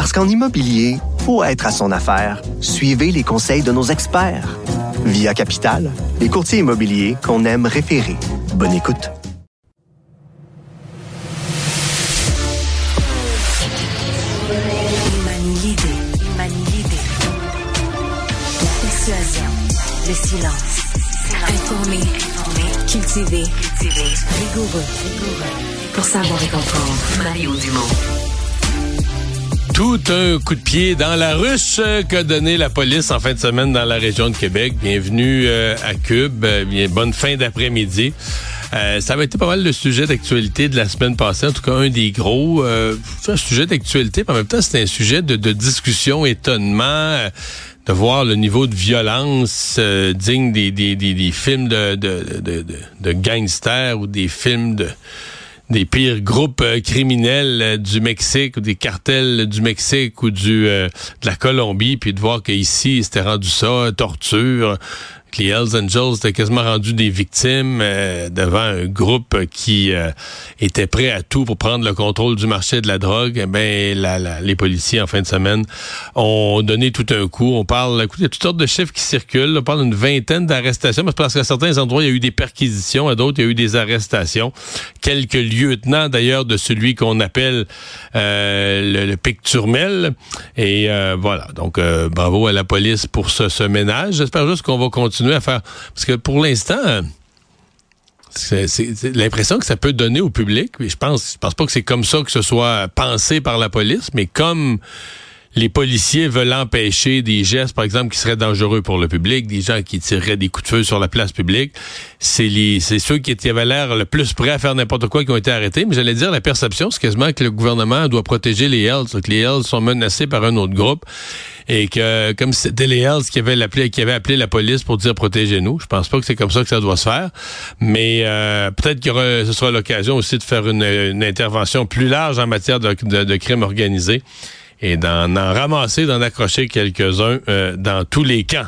Parce qu'en immobilier, faut être à son affaire. Suivez les conseils de nos experts. Via Capital, les courtiers immobiliers qu'on aime référer. Bonne écoute. Le silence. Pour savoir et comprendre. Tout un coup de pied dans la ruche qu'a donné la police en fin de semaine dans la région de Québec. Bienvenue euh, à Cube. Euh, bien, bonne fin d'après-midi. Euh, ça avait été pas mal le sujet d'actualité de la semaine passée, en tout cas un des gros. Euh, un sujet d'actualité, mais en même temps, c'était un sujet de, de discussion, étonnement de voir le niveau de violence euh, digne des, des, des, des, films de, de, de, de, gangsters ou des films de des pires groupes euh, criminels euh, du Mexique ou des cartels du Mexique ou du de la Colombie, puis de voir qu'ici, c'était rendu ça, torture, les Hells Angels étaient quasiment rendus des victimes euh, devant un groupe qui euh, était prêt à tout pour prendre le contrôle du marché de la drogue. Eh ben, les policiers, en fin de semaine, ont donné tout un coup. On parle, écoute, il y a toutes sortes de chiffres qui circulent. On parle d'une vingtaine d'arrestations, parce qu'à certains endroits, il y a eu des perquisitions, à d'autres, il y a eu des arrestations. Quelques lieutenants, d'ailleurs, de celui qu'on appelle euh, le, le Picturmel. Et voilà, donc bravo à la police pour ce ménage. J'espère juste qu'on va continuer à faire. Parce que pour l'instant, c'est l'impression que ça peut donner au public. Je pense, je pense pas que c'est comme ça que ce soit pensé par la police, mais comme les policiers veulent empêcher des gestes, par exemple, qui seraient dangereux pour le public, des gens qui tireraient des coups de feu sur la place publique. C'est les, c'est ceux qui avaient l'air le plus prêts à faire n'importe quoi qui ont été arrêtés. Mais j'allais dire, la perception, c'est quasiment que le gouvernement doit protéger les Hells, que les Hells sont menacés par un autre groupe et que comme c'était les Hells qui avaient appelé, la police pour dire protégez-nous. Je pense pas que c'est comme ça que ça doit se faire, mais euh, peut-être que ce sera l'occasion aussi de faire une, intervention plus large en matière de, de, de crimes organisés et d'en ramasser, d'en accrocher quelques-uns euh, dans tous les camps.